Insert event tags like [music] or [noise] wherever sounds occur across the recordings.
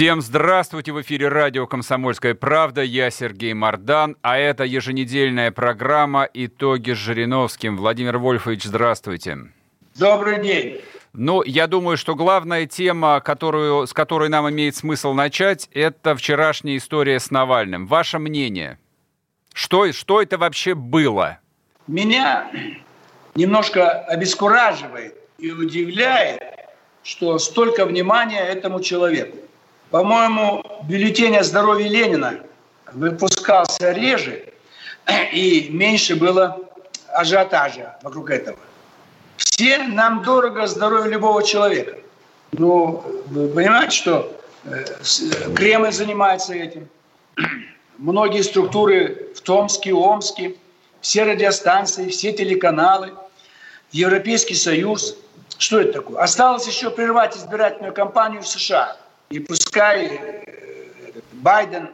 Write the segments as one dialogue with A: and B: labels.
A: Всем здравствуйте! В эфире радио «Комсомольская правда». Я Сергей Мордан, а это еженедельная программа «Итоги с Жириновским». Владимир Вольфович, здравствуйте.
B: Добрый день.
A: Ну, я думаю, что главная тема, которую, с которой нам имеет смысл начать, это вчерашняя история с Навальным. Ваше мнение? Что, что это вообще было?
B: Меня немножко обескураживает и удивляет, что столько внимания этому человеку. По-моему, бюллетень о здоровье Ленина выпускался реже, [clears throat] и меньше было ажиотажа вокруг этого. Все нам дорого здоровье любого человека. Ну, вы понимаете, что э, Кремль занимается этим. [clears throat] Многие структуры в Томске, Омске, все радиостанции, все телеканалы, Европейский Союз. Что это такое? Осталось еще прервать избирательную кампанию в США – и пускай э, Байден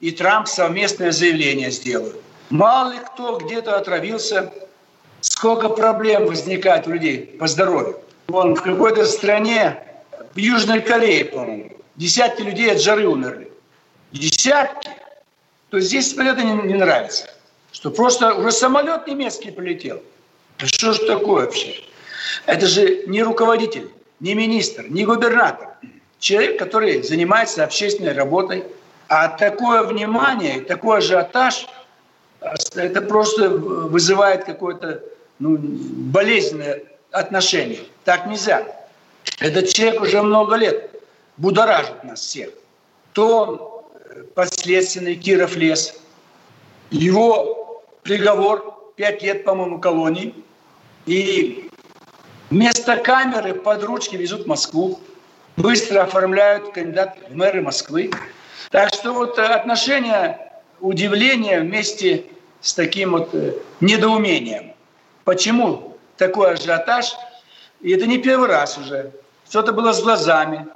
B: и Трамп совместное заявление сделают. Мало ли кто где-то отравился, сколько проблем возникает у людей по здоровью. Вон в какой-то стране, в Южной Корее, по-моему, десятки людей от жары умерли. Десятки. То здесь это не, не нравится. Что просто уже самолет немецкий полетел. Да что же такое вообще? Это же не руководитель, не министр, не губернатор человек, который занимается общественной работой. А такое внимание, такой ажиотаж, это просто вызывает какое-то ну, болезненное отношение. Так нельзя. Этот человек уже много лет будоражит нас всех. То последственный Киров лес, его приговор 5 лет, по-моему, колонии, и вместо камеры под ручки везут в Москву быстро оформляют кандидат в мэры Москвы. Так что вот э, отношение удивления вместе с таким вот э, недоумением. Почему такой ажиотаж? И это не первый раз уже. Что-то было с глазами,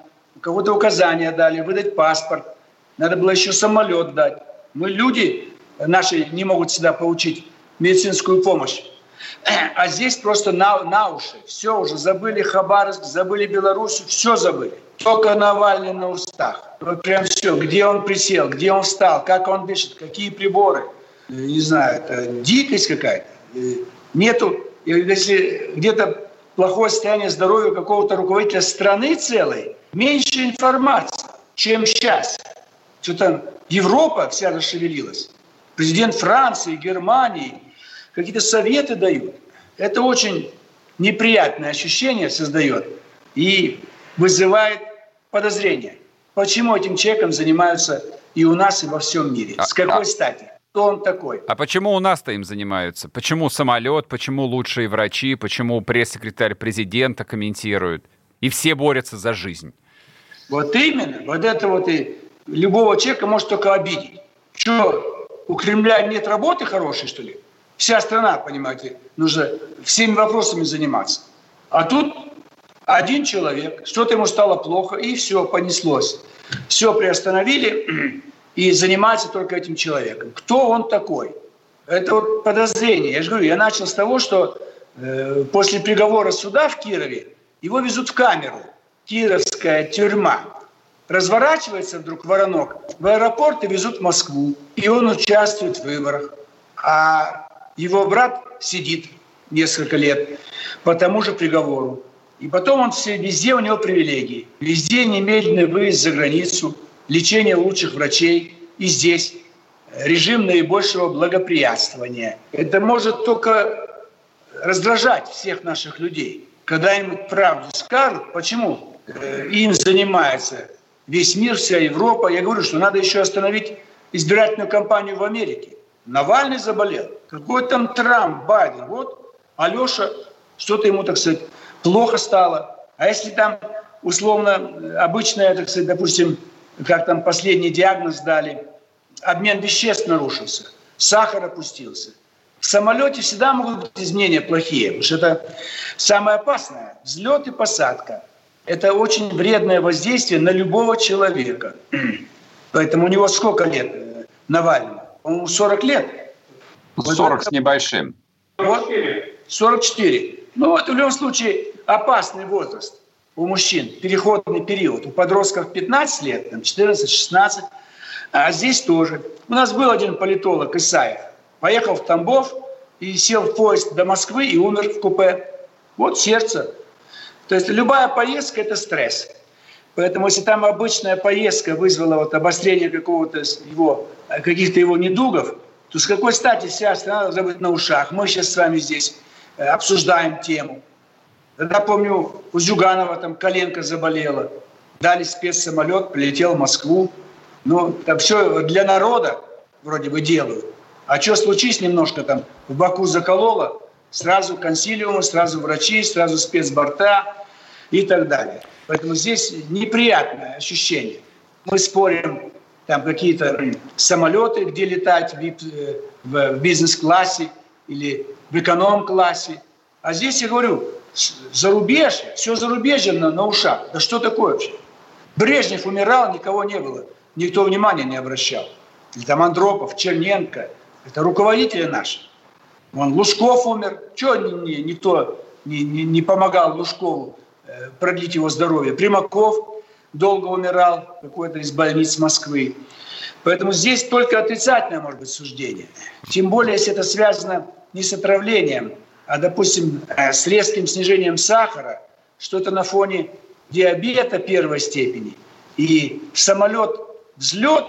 B: кого-то указания дали, выдать паспорт. Надо было еще самолет дать. Мы люди наши не могут всегда получить медицинскую помощь. [clears throat] А здесь просто на, на уши. Все уже забыли Хабаровск, забыли Беларусь, все забыли. Только Навальный на устах. Вот прям все. Где он присел, где он встал, как он дышит, какие приборы. Э, не знаю, это дикость какая-то. Э, нету, если где-то плохое состояние здоровья какого-то руководителя страны целой, меньше информации, чем сейчас. Что там Европа вся расшевелилась. Президент Франции, Германии – какие-то советы дают. Это очень неприятное ощущение создает и вызывает подозрение. Почему этим человеком занимаются и у нас, и во всем мире? С какой а, а стати? Кто он такой?
A: А почему у нас-то им занимаются? Почему самолет? Почему лучшие врачи? Почему пресс-секретарь президента комментирует? И все борются за жизнь.
B: Вот именно. Вот это вот и любого человека может только обидеть. Что, у Кремля нет работы хорошей, что ли? Вся страна, понимаете, нужно всеми вопросами заниматься. А тут один человек, что-то ему стало плохо, и все, понеслось. Все приостановили [clears throat] и занимается только этим человеком. Кто он такой? Это вот подозрение. Я же говорю, я начал с того, что э, после приговора суда в Кирове его везут в камеру. Кировская тюрьма. Разворачивается вдруг воронок в аэропорт и везут в Москву. И он участвует в выборах. А его брат сидит несколько лет по тому же приговору. И потом он все, везде у него привилегии. Везде немедленный выезд за границу, лечение лучших врачей. И здесь режим наибольшего благоприятствования. Это может только раздражать всех наших людей. Когда им правду скажут, почему э, им занимается весь мир, вся Европа. Я говорю, что надо еще остановить избирательную кампанию в Америке. Навальный заболел. Какой там Трамп, Байден. Вот Алеша, что-то ему, так сказать, плохо стало. А если там условно обычная, так сказать, допустим, как там последний диагноз дали, обмен веществ нарушился, сахар опустился. В самолете всегда могут быть изменения плохие, потому что это самое опасное. Взлет и посадка. Это очень вредное воздействие на любого человека. Поэтому у него сколько лет э, Навального? По-моему, 40 лет.
A: 40 вот с небольшим.
B: Вот, 44. Ну вот в любом случае опасный возраст у мужчин, переходный период. У подростков 15 лет, там 14-16, а здесь тоже. У нас был один политолог Исаев, поехал в Тамбов и сел в поезд до Москвы и умер в купе. Вот сердце. То есть любая поездка – это стресс. Поэтому если там обычная поездка вызвала вот обострение какого-то его, каких-то его недугов, то с какой стати вся страна должна быть на ушах? Мы сейчас с вами здесь э, обсуждаем тему. Тогда, помню, у Зюганова там коленка заболела. Дали спецсамолет, прилетел в Москву. Ну, там все для народа вроде бы делают. А что случись немножко там в Баку закололо, сразу консилиумы, сразу врачи, сразу спецборта и так далее. Поэтому здесь неприятное ощущение. Мы спорим, там какие-то самолеты, где летать в, э, бизнес-классе или в эконом-классе. А здесь я говорю, зарубежье, все зарубежье на, на ушах. Да что такое вообще? Брежнев умирал, никого не было. Никто внимания не обращал. Или там Андропов, Черненко. Это руководители наши. Вон Лужков умер. Чего никто не, не, не помогал Лужкову продлить его здоровье? Примаков долго умирал, какой-то из больниц Москвы. Поэтому здесь только отрицательное может быть суждение. Тем более, если это связано не с отравлением, а, допустим, э, с резким снижением сахара, что-то на фоне диабета первой степени, и самолет взлет,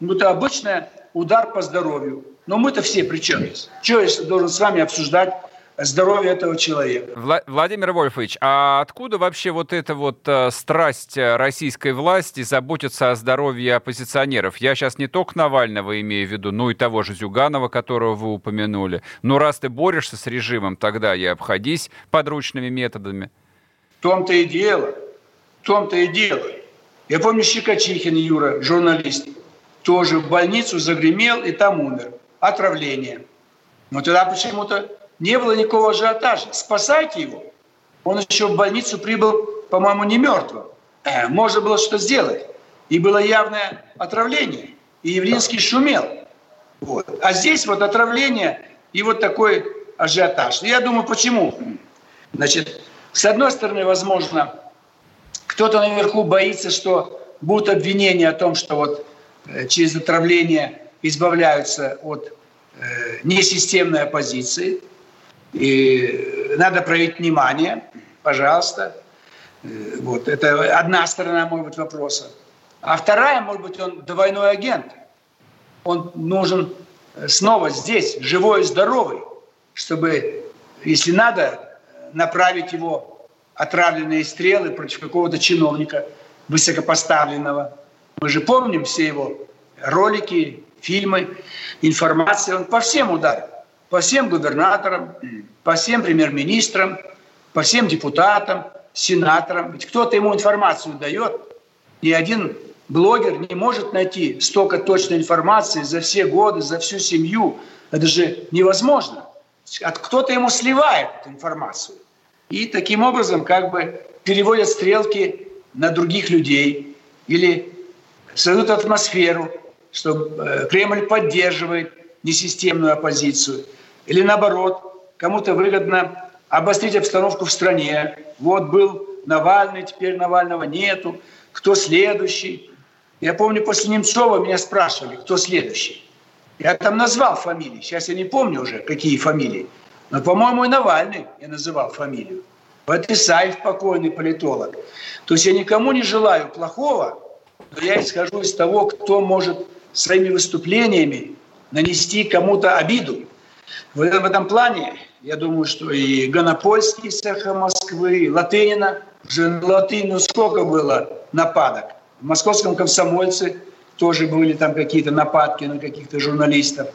B: ну, это обычный удар по здоровью. Но мы-то все при чем? Что я должен с вами обсуждать здоровье этого человека.
A: Вла- Владимир Вольфович, а откуда вообще вот эта вот э, страсть российской власти заботиться о здоровье оппозиционеров? Я сейчас не только Навального имею в виду, но и того же Зюганова, которого вы упомянули. Но раз ты борешься с режимом, тогда и обходись подручными методами.
B: В том-то и дело. В том-то и дело. Я помню Щекочихин Юра, журналист, тоже в больницу загремел и там умер. Отравление. Но тогда почему-то не было никакого ажиотажа. Спасайте его. Он еще в больницу прибыл, по-моему, не мертвым. Э, можно было что сделать. И было явное отравление. И Явлинский шумел. Вот. А здесь вот отравление и вот такой ажиотаж. Я думаю, почему? Значит, с одной стороны, возможно, кто-то наверху боится, что будут обвинения о том, что вот э, через отравление избавляются от э, несистемной оппозиции. И надо проявить внимание, пожалуйста. Э, вот. Это одна сторона, может быть, вопроса. А вторая, может быть, он двойной агент. Он нужен снова здесь, живой и здоровый, чтобы, если надо, направить его отравленные стрелы против какого-то чиновника высокопоставленного. Мы же помним все его ролики, фильмы, информация. Он по всем ударил по всем губернаторам, по всем премьер-министрам, по всем депутатам, сенаторам. Ведь кто-то ему информацию дает. Ни один блогер не может найти столько точной информации за все годы, за всю семью. Это же невозможно. Кто-то ему сливает эту информацию. И таким образом как бы переводят стрелки на других людей или создают атмосферу, что э, Кремль поддерживает несистемную оппозицию – или наоборот, кому-то выгодно обострить обстановку в стране. Вот был Навальный, теперь Навального нету. Кто следующий? Я помню, после Немцова меня спрашивали, кто следующий. Я там назвал фамилии. Сейчас я не помню уже, какие фамилии. Но, по-моему, и Навальный я называл фамилию. Вот Исаев, покойный политолог. То есть я никому не желаю плохого, но я исхожу из того, кто может своими выступлениями нанести кому-то обиду. В этом плане, я думаю, что и Гонопольский с эхо Москвы, и Латынина, уже Латынину сколько было нападок. В московском комсомольце тоже были там какие-то нападки на каких-то журналистов.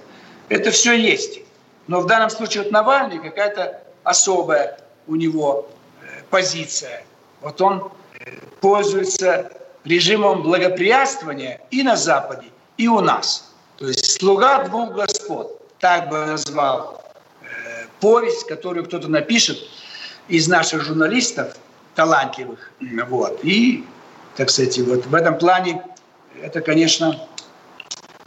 B: Это все есть. Но в данном случае вот Навальный какая-то особая у него э, позиция. Вот он э, пользуется режимом благоприятствования и на Западе, и у нас. То есть слуга двух господ, так бы назвал э, повесть, которую кто-то напишет из наших журналистов, талантливых. Вот. И, так сказать, вот в этом плане это, конечно,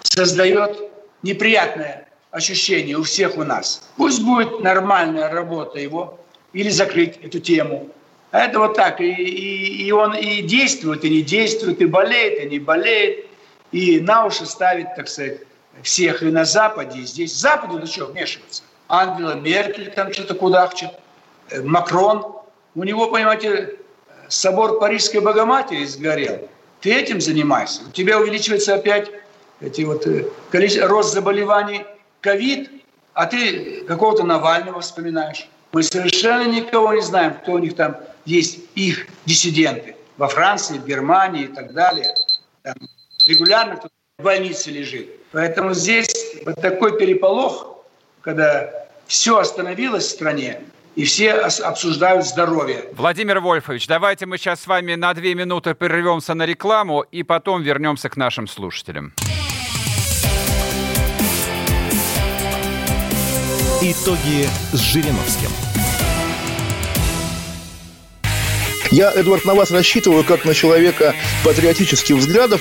B: создает неприятное ощущение у всех у нас. Пусть будет нормальная работа его, или закрыть эту тему. А это вот так. И, и, и он и действует, и не действует, и болеет, и не болеет. И на уши ставит, так сказать, всех и на Западе, и здесь. Западу до чего вмешиваться? Ангела Меркель там что-то кудахчет, э, Макрон. У него, понимаете, собор Парижской Богоматери сгорел. Ты этим занимайся. У тебя увеличивается опять эти вот, э, количество, рост заболеваний, ковид, а ты какого-то Навального вспоминаешь. Мы совершенно никого не знаем, кто у них там есть, их диссиденты. Во Франции, в Германии и так далее. Там регулярно кто-то в больнице лежит. Поэтому здесь вот такой переполох, когда все остановилось в стране, и все обсуждают здоровье.
A: Владимир Вольфович, давайте мы сейчас с вами на две минуты прервемся на рекламу и потом вернемся к нашим слушателям.
C: Итоги с Жириновским.
D: Я, Эдвард, на вас рассчитываю как на человека патриотических взглядов.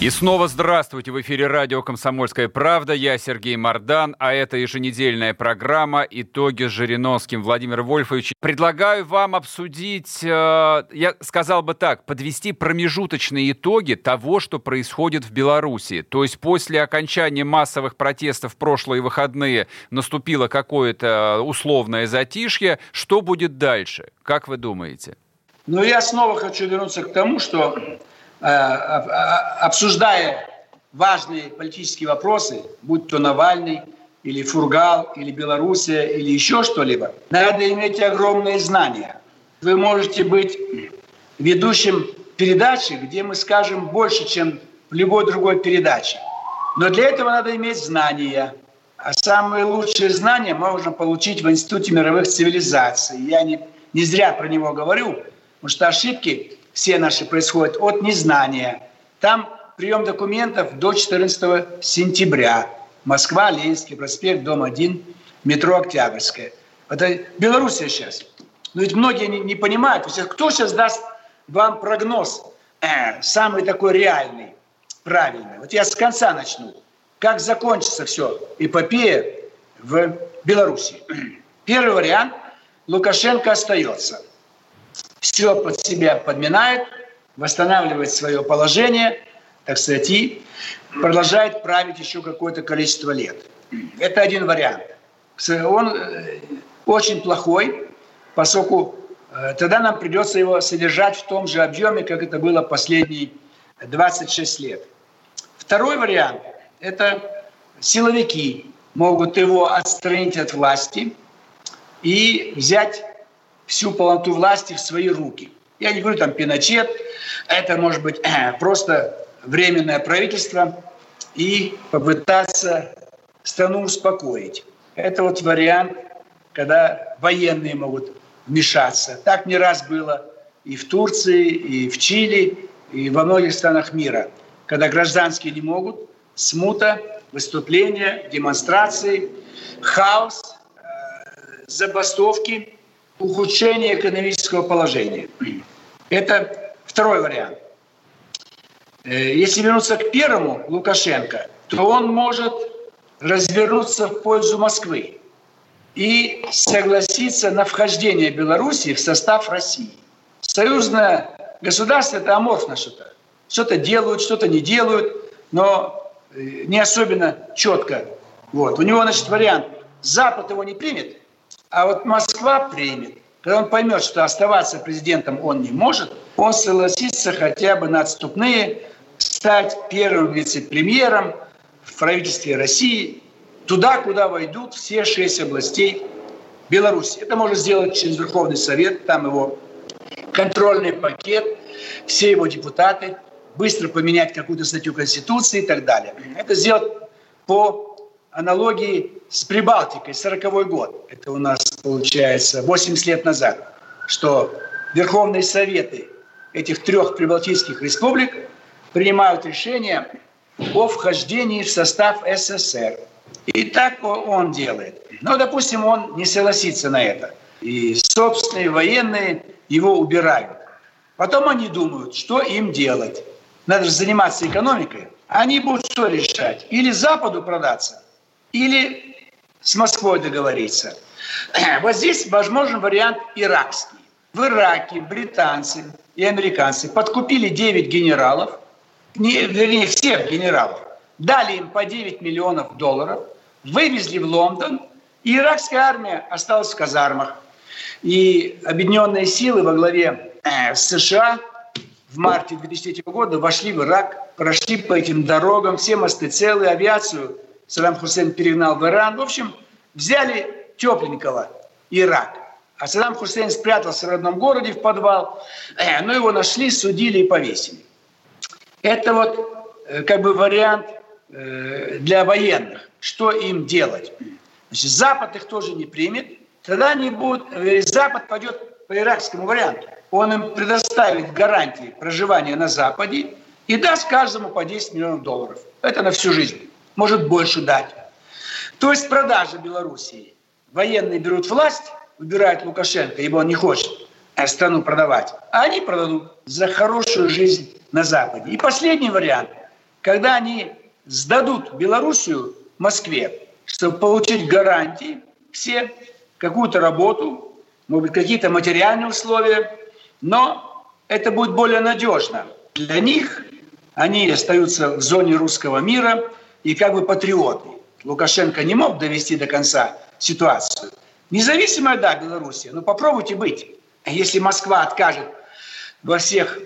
A: И снова здравствуйте! В эфире радио «Комсомольская правда». Я Сергей Мордан, а это еженедельная программа «Итоги с Жириновским». Владимир Вольфович, предлагаю вам обсудить, э, я сказал бы так, подвести промежуточные итоги того, что происходит в Беларуси. То есть после окончания массовых протестов в прошлые выходные наступило какое-то условное затишье. Что будет дальше? Как вы думаете?
B: Ну, я снова хочу вернуться к тому, что обсуждая важные политические вопросы, будь то Навальный, или Фургал, или Белоруссия, или еще что-либо, надо иметь огромные знания. Вы можете быть ведущим передачи, где мы скажем больше, чем в любой другой передаче. Но для этого надо иметь знания. А самые лучшие знания можно получить в Институте мировых цивилизаций. Я не, не зря про него говорю, потому что ошибки все наши происходят от незнания. Там прием документов до 14 сентября. Москва, Ленинский проспект, дом 1, метро Октябрьская. Это Белоруссия сейчас. Но ведь многие не, не понимают. Кто сейчас даст вам прогноз, э, самый такой реальный, правильный? Вот я с конца начну. Как закончится все эпопея в Беларуси? [clears throat] Первый вариант – Лукашенко остается – все под себя подминает, восстанавливает свое положение, так сказать, и продолжает править еще какое-то количество лет. Это один вариант. Он э, очень плохой, поскольку э, тогда нам придется его содержать в том же объеме, как это было последние 26 лет. Второй вариант – это силовики могут его отстранить от власти и взять всю полноту власти в свои руки. Я не говорю там Пиночет, это может быть э, просто временное правительство и попытаться страну успокоить. Это вот вариант, когда военные могут вмешаться. Так не раз было и в Турции, и в Чили, и во многих странах мира, когда гражданские не могут, смута, выступления, демонстрации, хаос, э, забастовки – ухудшение экономического положения. Это второй вариант. Э, если вернуться к первому, Лукашенко, то он может развернуться в пользу Москвы и согласиться на вхождение Белоруссии в состав России. Союзное государство – это аморфно что-то. что-то делают, что-то не делают, но э, не особенно четко. Вот. У него, значит, вариант. Запад его не примет, а вот Москва примет. Когда он поймет, что оставаться президентом он не может, он согласится хотя бы на отступные стать первым вице-премьером в правительстве России, туда, куда войдут все шесть областей Беларуси. Это можно сделать через Верховный Совет, там его контрольный пакет, все его депутаты, быстро поменять какую-то статью Конституции и так далее. Это сделать по аналогии с Прибалтикой, 40 год. Это у нас получается 80 лет назад, что Верховные Советы этих трех прибалтийских республик принимают решение о вхождении в состав СССР. И так он делает. Но, допустим, он не согласится на это. И собственные военные его убирают. Потом они думают, что им делать. Надо же заниматься экономикой. Они будут что решать? Или Западу продаться, или с Москвой договориться. [clears throat] Вот здесь возможен вариант иракский. В Ираке британцы и американцы подкупили 9 генералов, не, вернее, всех генералов, дали им по 9 миллионов долларов, вывезли в Лондон, и иракская армия осталась в казармах. И объединенные силы во главе э, США в марте 2003 года вошли в Ирак, прошли по этим дорогам, все мосты целые, авиацию Саддам Хусейн перегнал в Иран. В общем, взяли тепленького Ирак. А Саддам Хусейн спрятался в родном городе в подвал, э, но его нашли, судили и повесили. Это вот э, как бы вариант э, для военных. Что им делать? Значит, Запад их тоже не примет. Тогда они будут, Запад пойдет по иракскому варианту. Он им предоставит гарантии проживания на Западе и даст каждому по 10 миллионов долларов. Это на всю жизнь. Может больше дать. То есть продажа Белоруссии. Военные берут власть, убирают Лукашенко, ибо он не хочет страну продавать. А они продадут за хорошую жизнь на Западе. И последний вариант, когда они сдадут Белоруссию Москве, чтобы получить гарантии все, какую-то работу, может быть, какие-то материальные условия, но это будет более надежно. Для них они остаются в зоне русского мира и как бы патриоты. Лукашенко не мог довести до конца ситуацию. Независимая, да, Белоруссия, но попробуйте быть. Если Москва откажет во всех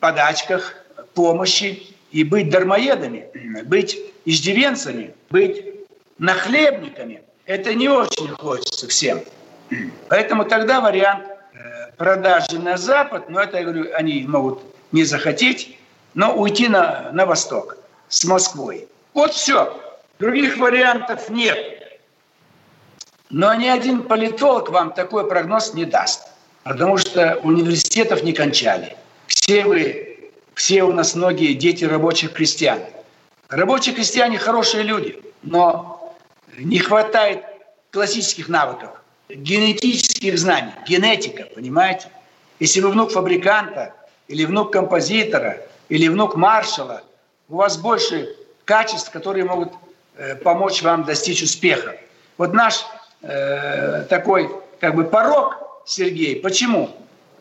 B: подачках, помощи и быть дармоедами, быть иждивенцами, быть нахлебниками, это не очень хочется всем. Поэтому тогда вариант э, продажи на Запад, но это, я говорю, они могут не захотеть, но уйти на, на восток с Москвой. Вот все. Других вариантов нет. Но ни один политолог вам такой прогноз не даст, потому что университетов не кончали. Все вы, все у нас многие дети рабочих крестьян. Рабочие крестьяне хорошие люди, но не хватает классических навыков, генетических знаний, генетика, понимаете? Если вы внук фабриканта, или внук композитора, или внук маршала, у вас больше качеств, которые могут э, помочь вам достичь успеха. Вот наш э, такой как бы порог, Сергей, почему?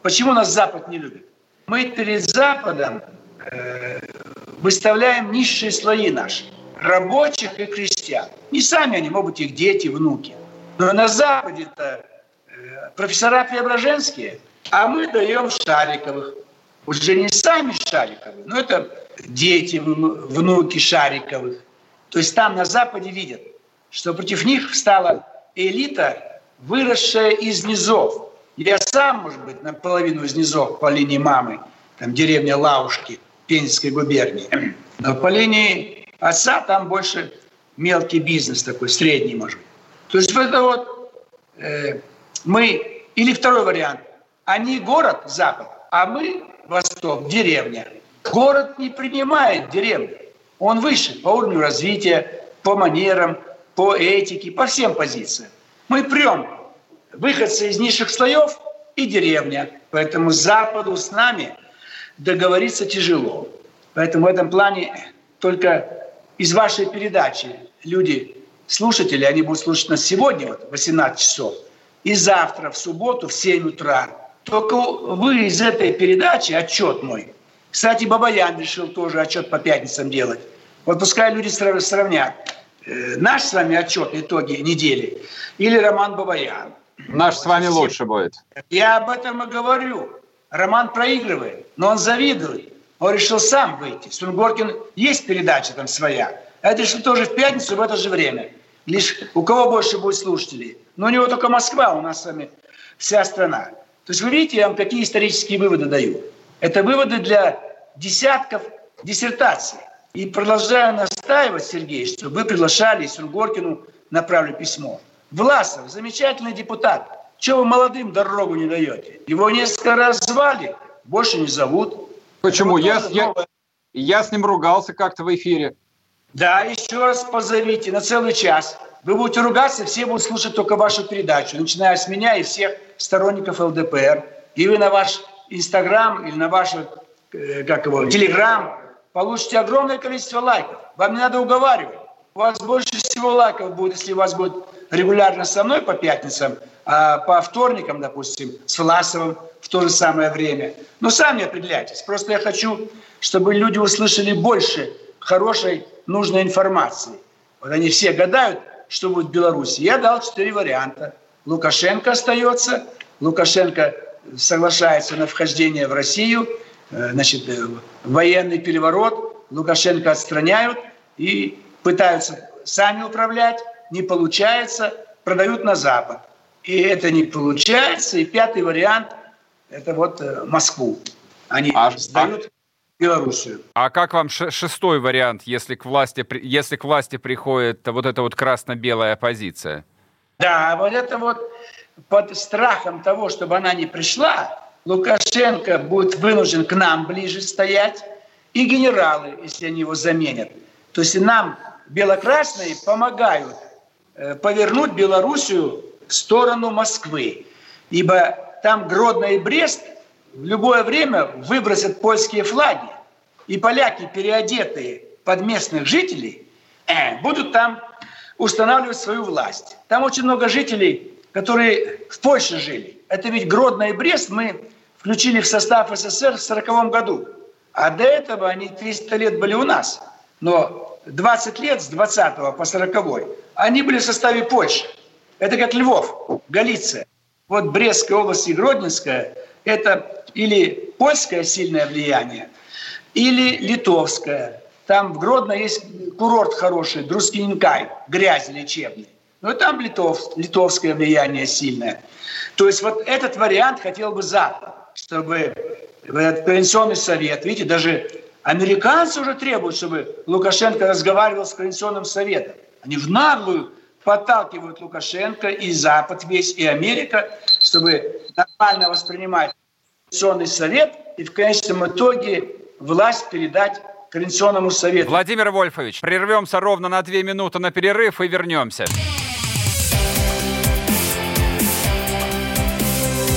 B: Почему нас Запад не любит? Мы перед Западом э, выставляем низшие слои наши, рабочих и крестьян. Не сами они, могут их дети, внуки. Но на Западе-то э, профессора Преображенские, а мы даем Шариковых. Уже не сами Шариковы, но это дети, внуки Шариковых. То есть там на Западе видят, что против них встала элита, выросшая из низов. Я сам, может быть, наполовину из низов по линии мамы, там деревня Лаушки, Пензенской губернии. [clears throat] Но по линии отца там больше мелкий бизнес такой, средний, может быть. То есть это вот э, мы, или второй вариант, они город, Запад, а мы, Восток, деревня. Город не принимает деревню. Он выше по уровню развития, по манерам, по этике, по всем позициям. Мы прям выходцы из низших слоев и деревня. Поэтому Западу с нами договориться тяжело. Поэтому в этом плане только из вашей передачи люди, слушатели, они будут слушать нас сегодня, вот, 18 часов, и завтра, в субботу, в 7 утра. Только вы из этой передачи, отчет мой, Кстати, Бабаян решил тоже отчет по пятницам делать. Вот пускай люди сравнят э, наш с вами отчет итоги недели или Роман Бабаян.
A: Наш с вами лучше будет.
B: Я об этом и говорю. Роман проигрывает, но он завидует. Он решил сам выйти. Сунгоркин есть передача там своя. Это решил тоже в пятницу в это же время. Лишь у кого больше будет слушателей? Ну, у него только Москва, у нас с вами вся страна. То есть вы видите, я вам какие исторические выводы даю. Это выводы для десятков диссертаций. И продолжаю настаивать, Сергей, что вы приглашали Сунгоркину, направлю письмо. Власов, замечательный депутат. Чего вы молодым дорогу не даете? Его несколько раз звали, больше не зовут.
A: Почему? Я, я, я с ним ругался как-то в эфире.
B: Да, еще раз позовите на целый час. Вы будете ругаться, все будут слушать только вашу передачу, начиная с меня и всех сторонников ЛДПР. И вы на ваш Инстаграм или на ваш э, как его, Телеграм получите огромное количество лайков. Вам не надо уговаривать. У вас больше всего лайков будет, если у вас будет регулярно со мной по пятницам, а по вторникам, допустим, с Власовым в то же самое время. Но сами определяйтесь. Просто я хочу, чтобы люди услышали больше хорошей, нужной информации. Вот они все гадают, что будет в Беларуси. Я дал четыре варианта. Лукашенко остается, Лукашенко соглашается на вхождение в Россию, э, значит, э, военный переворот, Лукашенко отстраняют и пытаются сами управлять, не получается, продают на Запад. И это не получается. И пятый вариант – это вот э, Москву. Они а, сдают Белоруссию.
A: А как вам шестой вариант, если к власти, если к власти приходит вот эта вот красно-белая оппозиция?
B: Да, вот это вот под страхом того, чтобы она не пришла, Лукашенко будет вынужден к нам ближе стоять, и генералы, если они его заменят. То есть нам белокрасные помогают э, повернуть Белоруссию в сторону Москвы. Ибо там Гродно и Брест в любое время выбросят польские флаги. И поляки, переодетые под местных жителей, э, будут там устанавливать свою власть. Там очень много жителей, которые в Польше жили. Это ведь Гродно и Брест мы включили в состав СССР в 1940 году. А до этого они 300 лет были у нас. Но 20 лет с 20 по 40 они были в составе Польши. Это как Львов, Галиция. Вот Брестская область и Гродненская – это или польское сильное влияние, или литовское. Там в Гродно есть курорт хороший, Друскинкай, грязь лечебный. Но там литов, литовское влияние сильное. То есть вот этот вариант хотел бы Запад, чтобы этот Координационный совет, видите, даже американцы уже требуют, чтобы Лукашенко разговаривал с Координационным советом. Они в наглую подталкивают Лукашенко и Запад весь, и Америка, чтобы нормально воспринимать Координационный совет и в конечном итоге власть передать Координационному совету.
A: Владимир Вольфович, прервемся ровно на две минуты на перерыв и вернемся.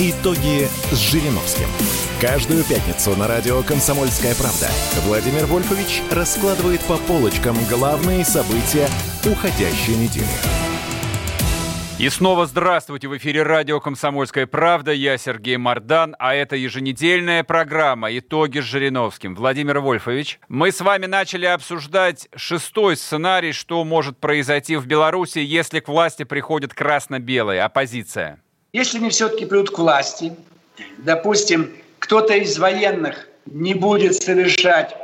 C: Итоги с Жириновским. Каждую пятницу на радио «Комсомольская правда» Владимир Вольфович раскладывает по полочкам главные события уходящей недели.
A: И снова здравствуйте! В эфире радио «Комсомольская правда». Я Сергей Мордан, а это еженедельная программа «Итоги с Жириновским». Владимир Вольфович, мы с вами начали обсуждать шестой сценарий, что может произойти в Беларуси, если к власти приходит красно-белая оппозиция.
B: Если они все-таки придут к власти, допустим, кто-то из военных не будет совершать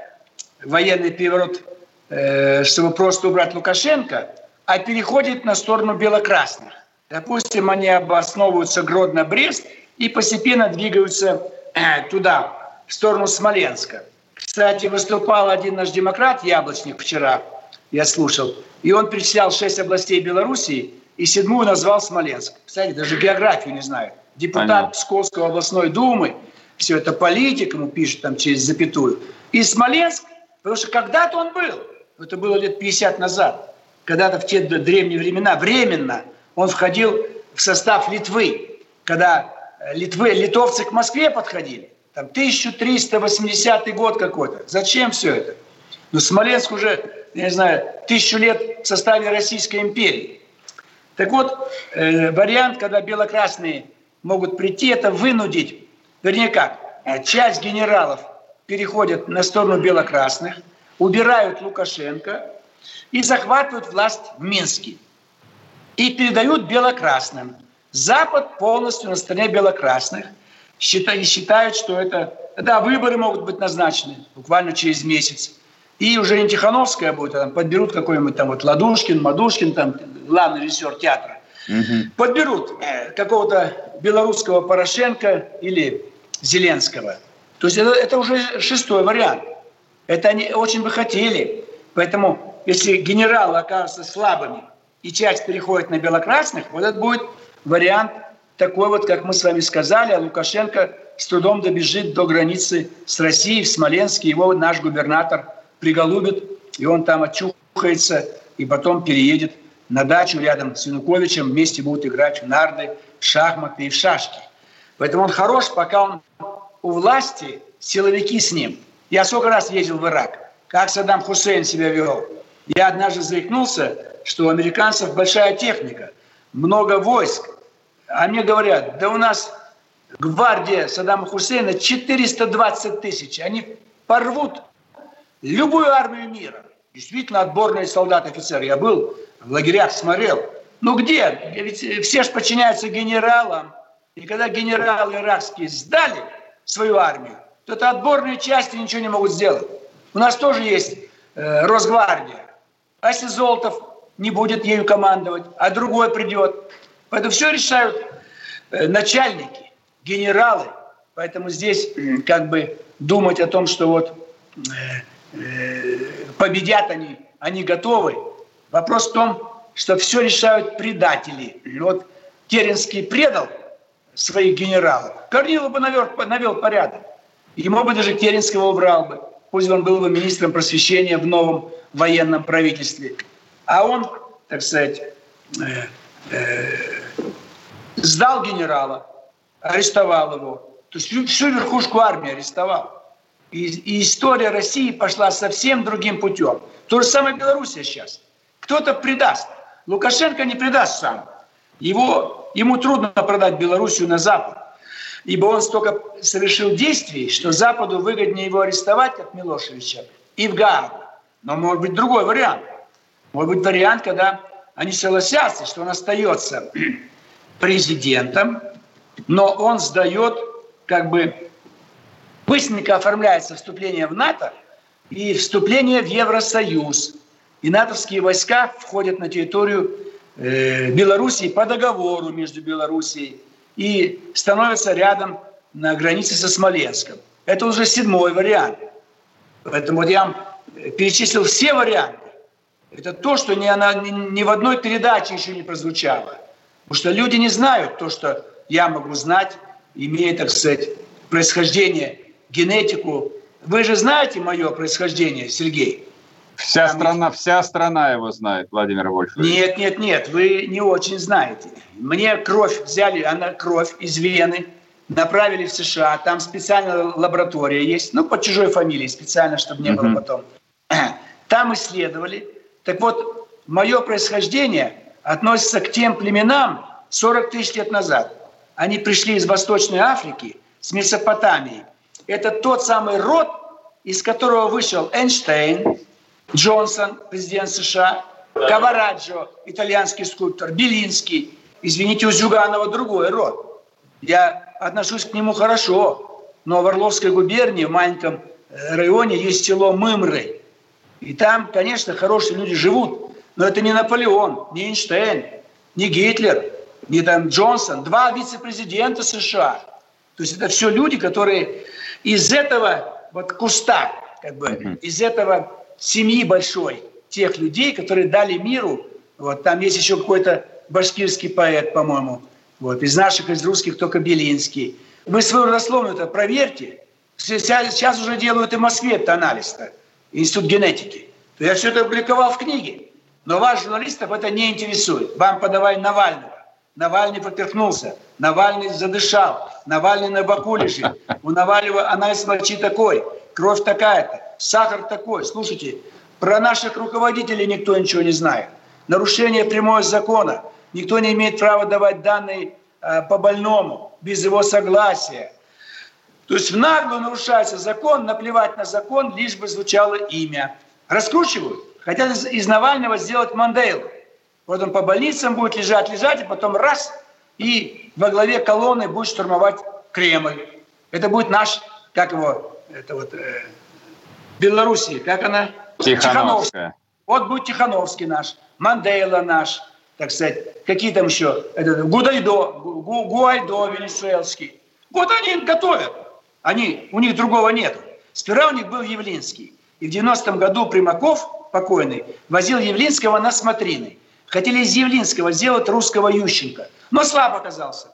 B: военный переворот, э, чтобы просто убрать Лукашенко, а переходит на сторону белокрасных. Допустим, они обосновываются Гродно-Брест и постепенно двигаются э, туда, в сторону Смоленска. Кстати, выступал один наш демократ, Яблочник, вчера, я слушал, и он перечислял шесть областей Белоруссии, и седьмую назвал Смоленск. Кстати, даже географию не знаю. Депутат Понятно. Псковской областной думы, все это политик ему пишет там через запятую. И Смоленск, потому что когда-то он был, это было лет 50 назад, когда-то в те древние времена, временно он входил в состав Литвы, когда Литвы, литовцы к Москве подходили. Там 1380 год какой-то. Зачем все это? Ну, Смоленск уже, я не знаю, тысячу лет в составе Российской империи. Так вот, э, вариант, когда белокрасные могут прийти, это вынудить, вернее как, э, часть генералов переходят на сторону белокрасных, убирают Лукашенко и захватывают власть в Минске. И передают белокрасным. Запад полностью на стороне белокрасных. Считают, считают, что это... Да, выборы могут быть назначены буквально через месяц. И уже не Тихановская будет, а там подберут какой-нибудь там вот Ладушкин, Мадушкин, там главный режиссер театра. Угу. Подберут э, какого-то белорусского Порошенко или Зеленского. То есть это, это уже шестой вариант. Это они очень бы хотели. Поэтому, если генералы окажутся слабыми и часть переходит на белокрасных, вот это будет вариант такой вот, как мы с вами сказали, а Лукашенко с трудом добежит до границы с Россией в Смоленске. Его наш губернатор приголубит, и он там очухается, и потом переедет на дачу рядом с Януковичем, вместе будут играть в нарды, в шахматы и в шашки. Поэтому он хорош, пока он у власти, силовики с ним. Я сколько раз ездил в Ирак, как Саддам Хусейн себя вел. Я однажды заикнулся, что у американцев большая техника, много войск, а мне говорят, да у нас гвардия Саддама Хусейна 420 тысяч. Они порвут любую армию мира. Действительно, отборные солдаты, офицеры. Я был в лагерях, смотрел. Ну где? Ведь все же подчиняются генералам. И когда генералы иракские сдали свою армию, то это отборные части ничего не могут сделать. У нас тоже есть э, Росгвардия. А если Золотов не будет ею командовать, а другой придет, Поэтому все решают э, начальники, генералы. Поэтому здесь как бы думать о том, что вот э, э, победят они, они готовы. Вопрос в том, что все решают предатели. Вот Керенский предал своих генералов. Корнилов бы навел, навел порядок. Ему бы даже Керенского убрал бы. Пусть он был бы министром просвещения в новом военном правительстве. А он, так сказать, э, сдал генерала, арестовал его. То есть всю верхушку армии арестовал. И, и история России пошла совсем другим путем. То же самое Белоруссия сейчас. Кто-то предаст. Лукашенко не предаст сам. Его, ему трудно продать Белоруссию на Запад. Ибо он столько совершил действий, что Западу выгоднее его арестовать, как Милошевича, и в Гаагу. Но может быть другой вариант. Может быть вариант, когда они согласятся, что он остается [clears throat] президентом, но он сдает, как бы, быстренько оформляется вступление в НАТО и вступление в Евросоюз. И натовские войска входят на территорию э, Белоруссии по договору между Белоруссией и становятся рядом на границе со Смоленском. Это уже седьмой вариант. Поэтому вот я перечислил все варианты. Это то, что ни, она, ни в одной передаче еще не прозвучало. Потому что люди не знают то, что я могу знать, имея, так сказать, происхождение, генетику. Вы же знаете мое происхождение, Сергей?
A: Вся Там страна, есть... вся страна его знает, Владимир Вольфович.
B: Нет, нет, нет, вы не очень знаете. Мне кровь взяли, она кровь из вены, направили в США, там специальная лаборатория есть, ну, под чужой фамилией, специально, чтобы не было потом. [clears throat] Там исследовали. Так вот, мое происхождение – относятся к тем племенам 40 тысяч лет назад. Они пришли из Восточной Африки, с Месопотамии. Это тот самый род, из которого вышел Эйнштейн, Джонсон, президент США, Кавараджо, итальянский скульптор, Белинский. Извините, у Зюганова другой род. Я отношусь к нему хорошо, но в Орловской губернии, в маленьком э, районе, есть село Мымры. И там, конечно, хорошие люди живут. Но это не Наполеон, не Эйнштейн, не Гитлер, не там Джонсон, два вице-президента США. То есть это все люди, которые из этого вот куста, как бы, mm-hmm. из этого семьи большой, тех людей, которые дали миру, вот там есть еще какой-то башкирский поэт, по-моему, вот, из наших, из русских только Белинский. Вы свою родословную это проверьте, Сейчас уже делают и в Москве этот анализ, институт генетики. Я все это опубликовал в книге. Но вас, журналистов, это не интересует. Вам подавай Навального. Навальный поперхнулся, Навальный задышал, Навальный на боку лежит. У Навального анализ мочи такой, кровь такая-то, сахар такой. Слушайте, про наших руководителей никто ничего не знает. Нарушение прямого закона. Никто не имеет права давать данные э, по больному без его согласия. То есть в наглую нарушается закон, наплевать на закон, лишь бы звучало имя. Раскручивают. Хотят из, Навального сделать Мандейлу. Вот он по больницам будет лежать, лежать, и потом раз, и во главе колонны будет штурмовать Кремль. Это будет наш, как его, это вот, э, Белоруссия, как она?
A: Тихановская.
B: Вот будет Тихановский наш, Мандейла наш, так сказать, какие там еще, это, Гудайдо, Гу, Гуайдо венесуэльский. Вот они готовят. Они, у них другого нет. Сперва у них был Явлинский. И в 90-м году Примаков, покойный, возил Явлинского на смотрины. Хотели из Явлинского сделать русского Ющенко, но слаб оказался.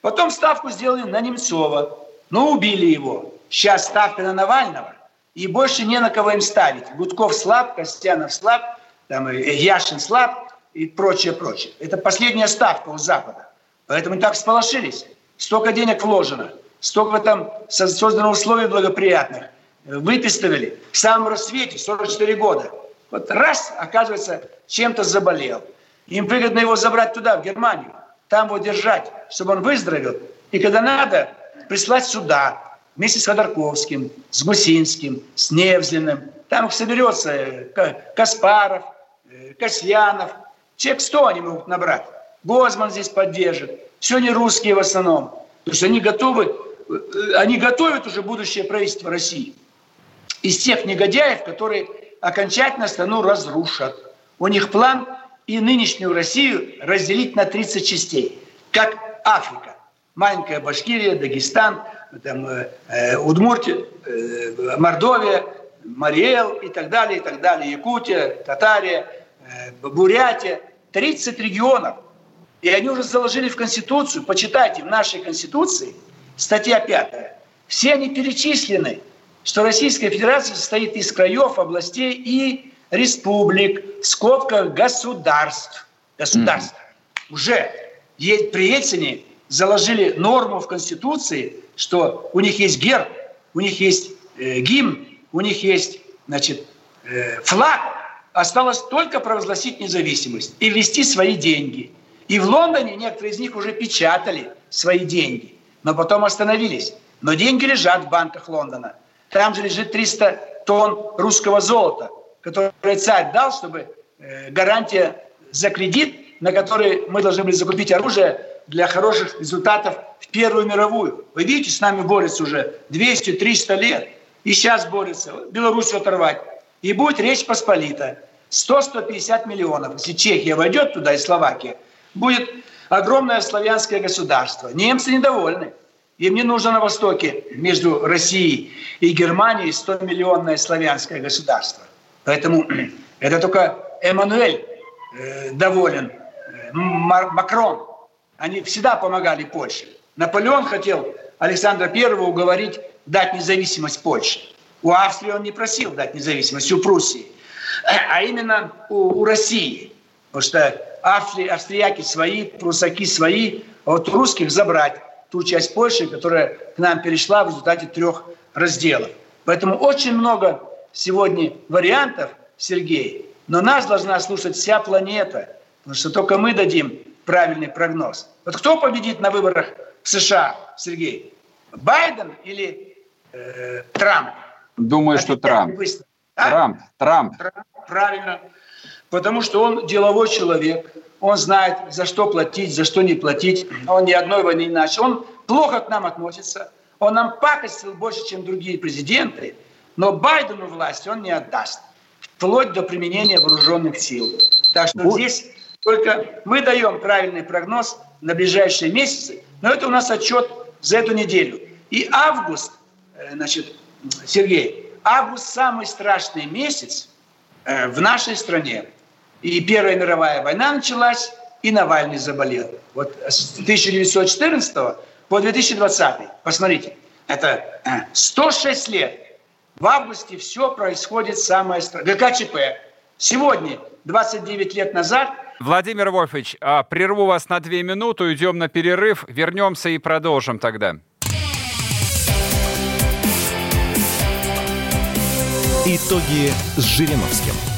B: Потом ставку сделали на Немцова, но убили его. Сейчас ставка на Навального, и больше не на кого им ставить. Гудков слаб, Костянов слаб, там, Яшин слаб и прочее, прочее. Это последняя ставка у Запада. Поэтому так сполошились. Столько денег вложено, столько там создано условий благоприятных. Выписывали в самом рассвете, 44 года – вот раз, оказывается, чем-то заболел. Им выгодно его забрать туда, в Германию, там его держать, чтобы он выздоровел. И когда надо, прислать сюда, вместе с Ходорковским, с Гусинским, с Невзлиным. Там их соберется э, Каспаров, э, Касьянов. Человек 100 они могут набрать. Гозман здесь поддержит. Все не русские в основном. То есть они готовы, э, они готовят уже будущее правительство России. Из тех негодяев, которые окончательно страну разрушат. У них план и нынешнюю Россию разделить на 30 частей, как Африка. Маленькая Башкирия, Дагестан, там, э, э, Удмуртия, э, Мордовия, Мариэл и так далее, и так далее, Якутия, Татария, э, Бурятия. 30 регионов. И они уже заложили в Конституцию, почитайте, в нашей Конституции, статья 5, все они перечислены что Российская Федерация состоит из краев, областей и республик, в скобках государств. Государств. Mm-hmm. Уже при Ельцине заложили норму в Конституции, что у них есть герб, у них есть э, гимн, у них есть значит, э, флаг. Осталось только провозгласить независимость и ввести свои деньги. И в Лондоне некоторые из них уже печатали свои деньги, но потом остановились. Но деньги лежат в банках Лондона – там же лежит 300 тонн русского золота, которое царь дал, чтобы э, гарантия за кредит, на который мы должны были закупить оружие для хороших результатов в Первую мировую. Вы видите, с нами борются уже 200-300 лет. И сейчас борются. Беларусь оторвать. И будет Речь Посполита. 100-150 миллионов. Если Чехия войдет туда и Словакия, будет огромное славянское государство. Немцы недовольны. Им не нужно на Востоке между Россией и Германией 100-миллионное славянское государство. Поэтому [clears throat] это только Эммануэль э, доволен, э, Макрон. Они всегда помогали Польше. Наполеон хотел Александра I уговорить дать независимость Польше. У Австрии он не просил дать независимость, у Пруссии, [clears throat] а именно у, у России. Потому что австри, австрияки свои, прусаки свои, а вот русских забрать ту часть Польши, которая к нам перешла в результате трех разделов. Поэтому очень много сегодня вариантов, Сергей, но нас должна слушать вся планета, потому что только мы дадим правильный прогноз. Вот кто победит на выборах в США, Сергей? Байден или э, Трамп?
A: Думаю, что Трамп. А? Трамп. Трамп. Трамп.
B: Правильно. Потому что он деловой человек, он знает, за что платить, за что не платить. Он ни одной войны не начал. Он плохо к нам относится. Он нам пакостил больше, чем другие президенты. Но Байдену власть он не отдаст. Вплоть до применения вооруженных сил. Так что вот. здесь только мы даем правильный прогноз на ближайшие месяцы. Но это у нас отчет за эту неделю. И август, э, значит, Сергей, август самый страшный месяц э, в нашей стране. И Первая мировая война началась, и Навальный заболел. Вот с 1914 по 2020. Посмотрите. Это 106 лет. В августе все происходит самое страшное. ГКЧП. Сегодня, 29 лет назад,
A: Владимир Вольфович, а, прерву вас на две минуты, уйдем на перерыв, вернемся и продолжим тогда.
C: Итоги с Жириновским.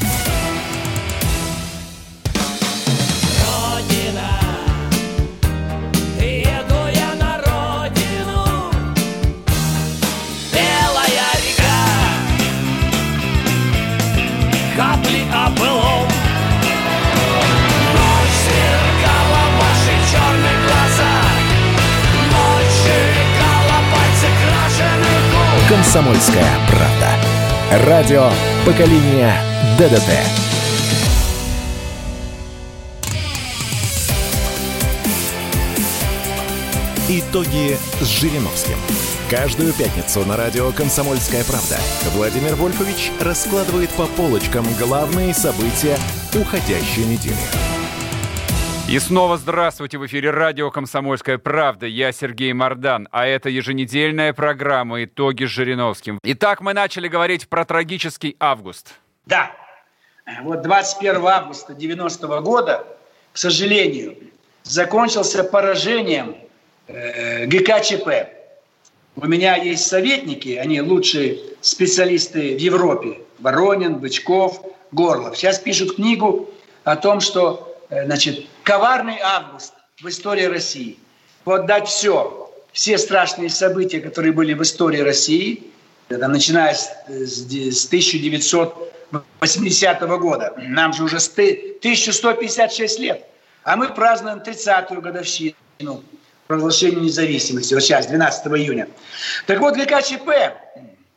C: «Комсомольская правда». Радио поколения ДДТ». Итоги с Жириновским. Каждую пятницу на радио «Комсомольская правда» Владимир Вольфович раскладывает по полочкам главные события уходящей недели.
A: И снова здравствуйте! В эфире радио «Комсомольская правда». Я Сергей Мордан, а это еженедельная программа «Итоги с Жириновским». Итак, мы начали говорить про трагический август.
B: Да. Вот 21 августа 90 -го года, к сожалению, закончился поражением э, ГКЧП. У меня есть советники, они лучшие специалисты в Европе. Воронин, Бычков, Горлов. Сейчас пишут книгу о том, что Э, значит, коварный август в истории России. Вот дать все, все страшные события, которые были в истории России, это начиная с, с 1980 года. Нам же уже 1156 лет. А мы празднуем 30-ю годовщину провозглашения независимости. Вот сейчас, 12 июня. Так вот, ГКЧП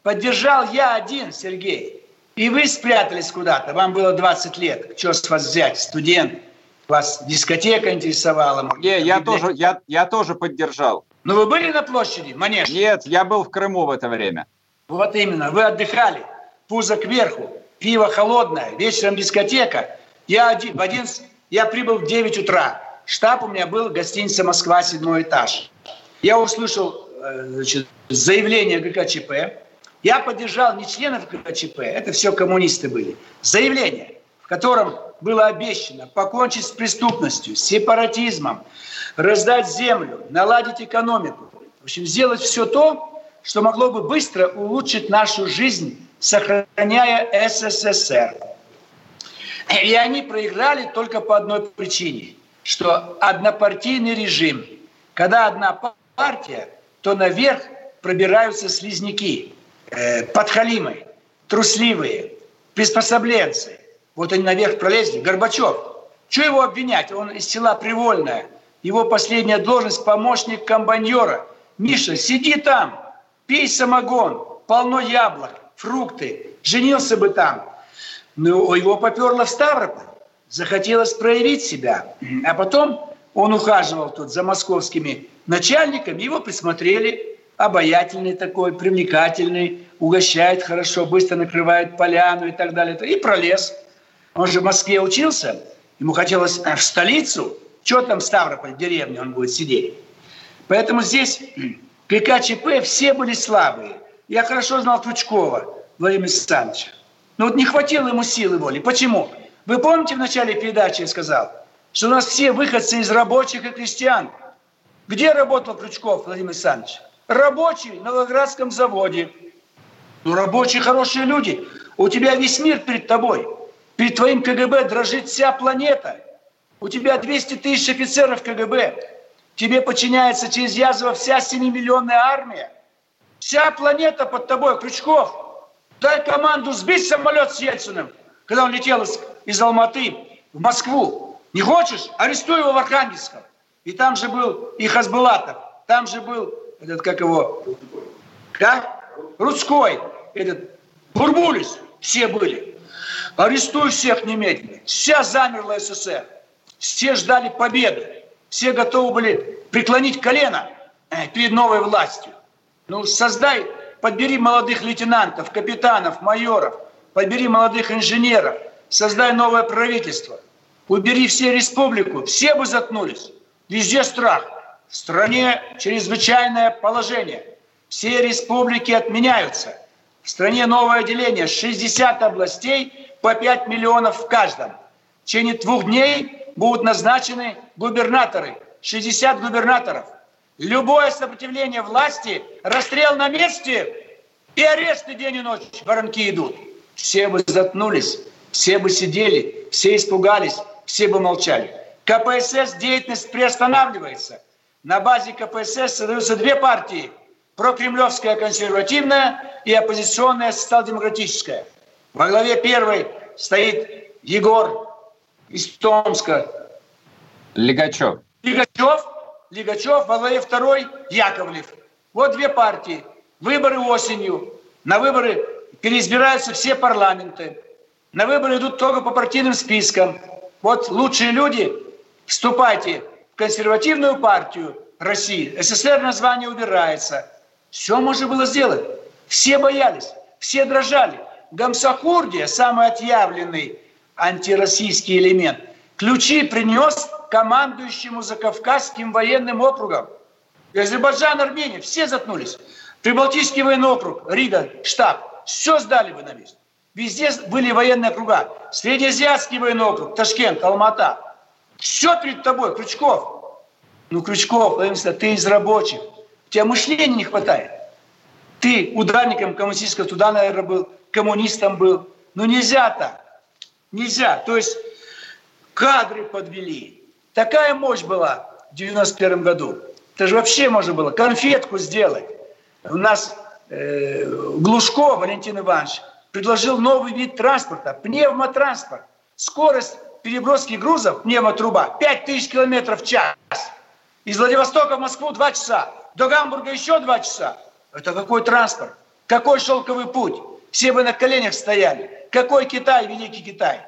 B: поддержал я один, Сергей. И вы спрятались куда-то. Вам было 20 лет. Что с вас взять, студент? Вас дискотека интересовала?
A: Может, Не, я тоже, я, я тоже поддержал.
B: Но ну, вы были на площади, Манеж?
A: Нет, я был в Крыму в это время.
B: Вот именно, вы отдыхали, пузо кверху, пиво холодное, вечером дискотека. Я один, в 11, я прибыл в 9 утра. Штаб у меня был гостиница «Москва», седьмой этаж. Я услышал э, значит, заявление ГКЧП. Я поддержал не членов ГКЧП, это все коммунисты были. Заявление, котором было обещано покончить с преступностью, сепаратизмом, раздать землю, наладить экономику. В общем, сделать все то, что могло бы быстро улучшить нашу жизнь, сохраняя СССР. И они проиграли только по одной причине, что однопартийный режим, когда одна партия, то наверх пробираются слизняки, э, подхалимы, трусливые, приспособленцы. Вот они наверх пролезли. Горбачев. Что его обвинять? Он из села Привольное. Его последняя должность – помощник комбайнера. Миша, сиди там, пей самогон, полно яблок, фрукты. Женился бы там. Но его поперло в Ставрополь. Захотелось проявить себя. А потом он ухаживал тут за московскими начальниками. Его присмотрели. Обаятельный такой, привлекательный, угощает хорошо, быстро накрывает поляну и так далее. И пролез. Он же в Москве учился, ему хотелось в столицу. Что там Ставрополь, в деревне он будет сидеть? Поэтому здесь ККЧП все были слабые. Я хорошо знал Крючкова Владимира Александровича. Но вот не хватило ему силы воли. Почему? Вы помните в начале передачи я сказал, что у нас все выходцы из рабочих и крестьян. Где работал Крючков Владимир Александрович? Рабочий на Волгоградском заводе. Ну, рабочие хорошие люди. У тебя весь мир перед тобой. Перед твоим КГБ дрожит вся планета. У тебя 200 тысяч офицеров КГБ. Тебе подчиняется через Язова вся 7-миллионная армия. Вся планета под тобой. Крючков, дай команду сбить самолет с Ельциным, когда он летел из, из Алматы в Москву. Не хочешь? Арестуй его в Архангельском. И там же был и Хасбулатов, там же был этот, как его, да? Рудской, этот Бурбулис, все были. Арестуй всех немедленно. Вся замерла СССР. Все ждали победы. Все готовы были преклонить колено э, перед новой властью. Ну, создай, подбери молодых лейтенантов, капитанов, майоров, подбери молодых инженеров, создай новое правительство. Убери все республику, все бы заткнулись. Везде страх. В стране чрезвычайное положение. Все республики отменяются. В стране новое деление. 60 областей по 5 миллионов в каждом. В течение двух дней будут назначены губернаторы. 60 губернаторов. Любое сопротивление власти, расстрел на месте и аресты день и ночь. Воронки идут. Все бы заткнулись, все бы сидели, все испугались, все бы молчали. КПСС деятельность приостанавливается. На базе КПСС создаются две партии. Прокремлевская консервативная и оппозиционная социал-демократическая. Во главе первой стоит Егор из Томска.
A: Лигачев.
B: Лигачев, Лигачев, во главе второй Яковлев. Вот две партии. Выборы осенью. На выборы переизбираются все парламенты. На выборы идут только по партийным спискам. Вот лучшие люди вступайте в консервативную партию России. СССР название убирается. Все можно было сделать. Все боялись, все дрожали. Гамсахурдия, самый отъявленный антироссийский элемент, ключи принес командующему Закавказским военным округом. И Азербайджан, Армения, все заткнулись. Прибалтийский военный округ, Рига, штаб, все сдали бы на месте. Везде были военные округа. Среднеазиатский военный округ, Ташкент, Алмата, все перед тобой, Крючков. Ну, Крючков, Владимир ты из рабочих. У тебя мышления не хватает. Ты ударником коммунистического туда, наверное, был, коммунистом был. Ну, нельзя так. Нельзя. То есть кадры подвели. Такая мощь была в 91 году. Это же вообще можно было конфетку сделать. У нас э, Глушко Валентин Иванович предложил новый вид транспорта, пневмотранспорт. Скорость переброски грузов, пневмотруба, 5000 километров в час. Из Владивостока в Москву 2 часа, до Гамбурга еще 2 часа. Это какой транспорт? Какой шелковый путь? Все бы на коленях стояли. Какой Китай, великий Китай?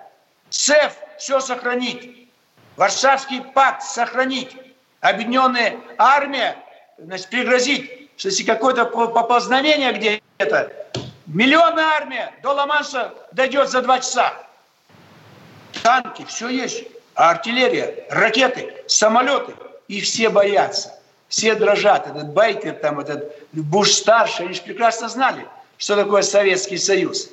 B: СЭФ все сохранить. Варшавский пакт сохранить. Объединенная армия значит, пригрозить, что если какое-то поползновение где-то, миллионная армия до Ла-Манша дойдет за два часа танки, все есть. А артиллерия, ракеты, самолеты. И все боятся. Все дрожат. Этот байкер, там, этот Буш-старший, они же прекрасно знали, что такое Советский Союз.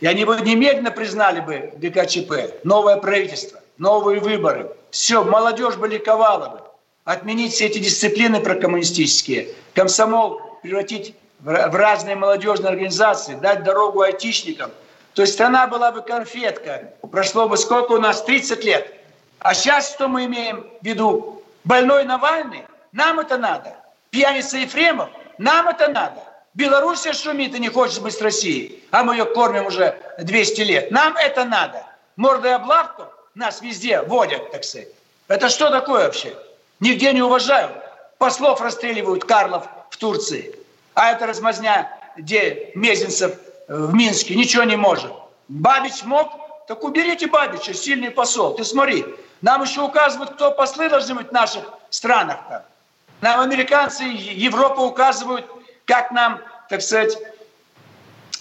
B: И они бы немедленно признали бы ГКЧП, новое правительство, новые выборы. Все, молодежь бы ликовала бы. Отменить все эти дисциплины прокоммунистические, комсомол превратить в разные молодежные организации, дать дорогу айтишникам – то есть страна была бы конфетка. Прошло бы сколько у нас? 30 лет. А сейчас что мы имеем в виду? Больной Навальный? Нам это надо. Пьяница Ефремов? Нам это надо. Белоруссия шумит и не хочет быть с Россией, а мы ее кормим уже 200 лет. Нам это надо. Мордой облавку нас везде водят, так сказать. Это что такое вообще? Нигде не уважают. Послов расстреливают Карлов в Турции. А это размазня, где Мезенцев в Минске ничего не может. Бабич мог? Так уберите Бабича, сильный посол. Ты смотри, нам еще указывают, кто послы должны быть в наших странах. -то. Нам американцы, Европа указывают, как нам, так сказать,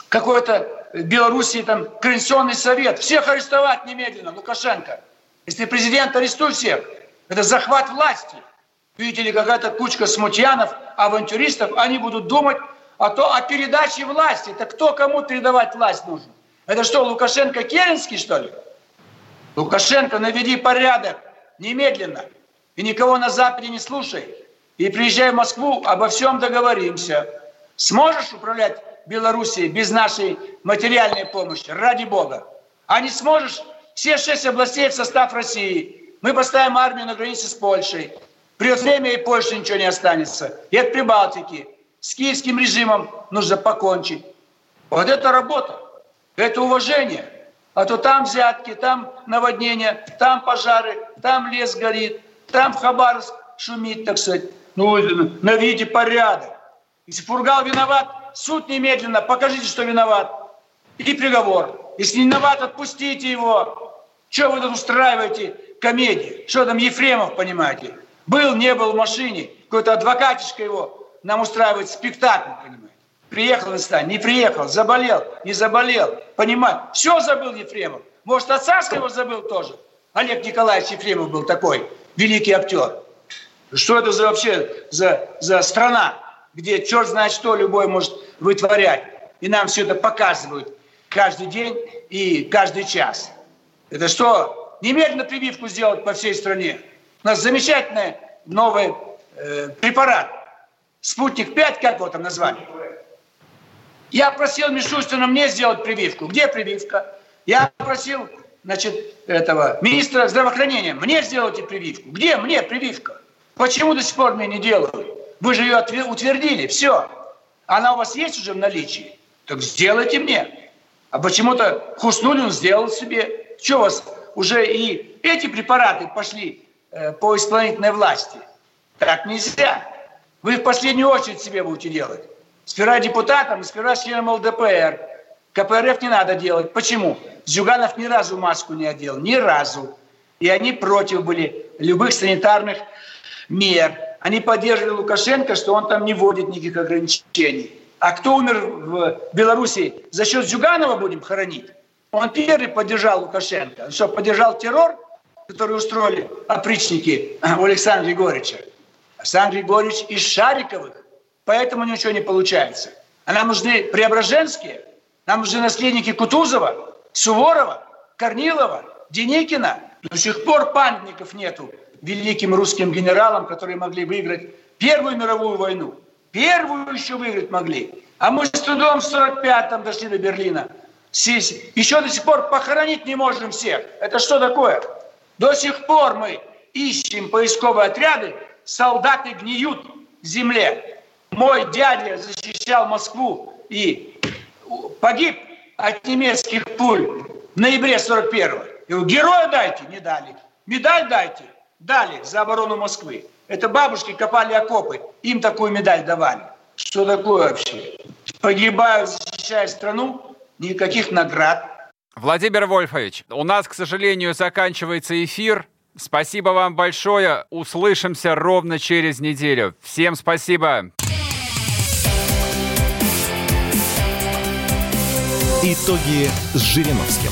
B: какой-то Белоруссии там Координационный совет. Всех арестовать немедленно, Лукашенко. Если президент арестует всех, это захват власти. Видите ли, какая-то кучка смутьянов, авантюристов, они будут думать, а то о передаче власти. Это кто кому передавать власть нужен? Это что, Лукашенко Керенский, что ли? Лукашенко, наведи порядок немедленно. И никого на Западе не слушай. И приезжай в Москву, обо всем договоримся. Сможешь управлять Белоруссией без нашей материальной помощи? Ради Бога. А не сможешь? Все шесть областей в состав России. Мы поставим армию на границе с Польшей. Придет время, и Польша ничего не останется. И от Прибалтики с киевским режимом нужно покончить. Вот это работа, это уважение. А то там взятки, там наводнения, там пожары, там лес горит, там Хабаровск шумит, так сказать. Ну, наведите порядок. Если Фургал виноват, суд немедленно, покажите, что виноват. И приговор. Если не виноват, отпустите его. Что вы тут устраиваете комедии? Что там Ефремов, понимаете? Был, не был в машине, какой-то адвокатишка его нам устраивает спектакль, понимаете. Приехал на стань, не приехал, заболел, не заболел, понимаете. Все забыл Ефремов. Может, отца своего забыл тоже. Олег Николаевич Ефремов был такой великий актер. Что это за вообще за, за страна? где черт знает что любой может вытворять. И нам все это показывают каждый день и каждый час. Это что? Немедленно прививку сделать по всей стране. У нас замечательный новый э, препарат. Спутник 5, как его там назвали? Я просил Мишустина мне сделать прививку. Где прививка? Я просил, значит, этого министра здравоохранения, мне сделайте прививку. Где мне прививка? Почему до сих пор мне не делают? Вы же ее утвердили, все. Она у вас есть уже в наличии? Так сделайте мне. А почему-то Хуснулин сделал себе. Что у вас уже и эти препараты пошли э, по исполнительной власти? Так нельзя. Вы в последнюю очередь себе будете делать. Сперва депутатом, сперва членом ЛДПР. КПРФ не надо делать. Почему? Зюганов ни разу маску не одел. Ни разу. И они против были любых санитарных мер. Они поддерживали Лукашенко, что он там не вводит никаких ограничений. А кто умер в Беларуси за счет Зюганова будем хоронить? Он первый поддержал Лукашенко. Что, поддержал террор, который устроили опричники у Александра Григорьевича? Александр Григорьевич из Шариковых, поэтому ничего не получается. А нам нужны Преображенские, нам нужны наследники Кутузова, Суворова, Корнилова, Деникина. До сих пор памятников нету великим русским генералам, которые могли выиграть Первую мировую войну. Первую еще выиграть могли. А мы с трудом в 45-м дошли до Берлина. Еще до сих пор похоронить не можем всех. Это что такое? До сих пор мы ищем поисковые отряды, солдаты гниют в земле. Мой дядя защищал Москву и погиб от немецких пуль в ноябре 41-го. Его героя дайте, не дали. Медаль дайте, дали за оборону Москвы. Это бабушки копали окопы, им такую медаль давали. Что такое вообще? Погибают, защищая страну, никаких наград.
A: Владимир Вольфович, у нас, к сожалению, заканчивается эфир. Спасибо вам большое. Услышимся ровно через неделю. Всем спасибо.
C: Итоги с Жириновским.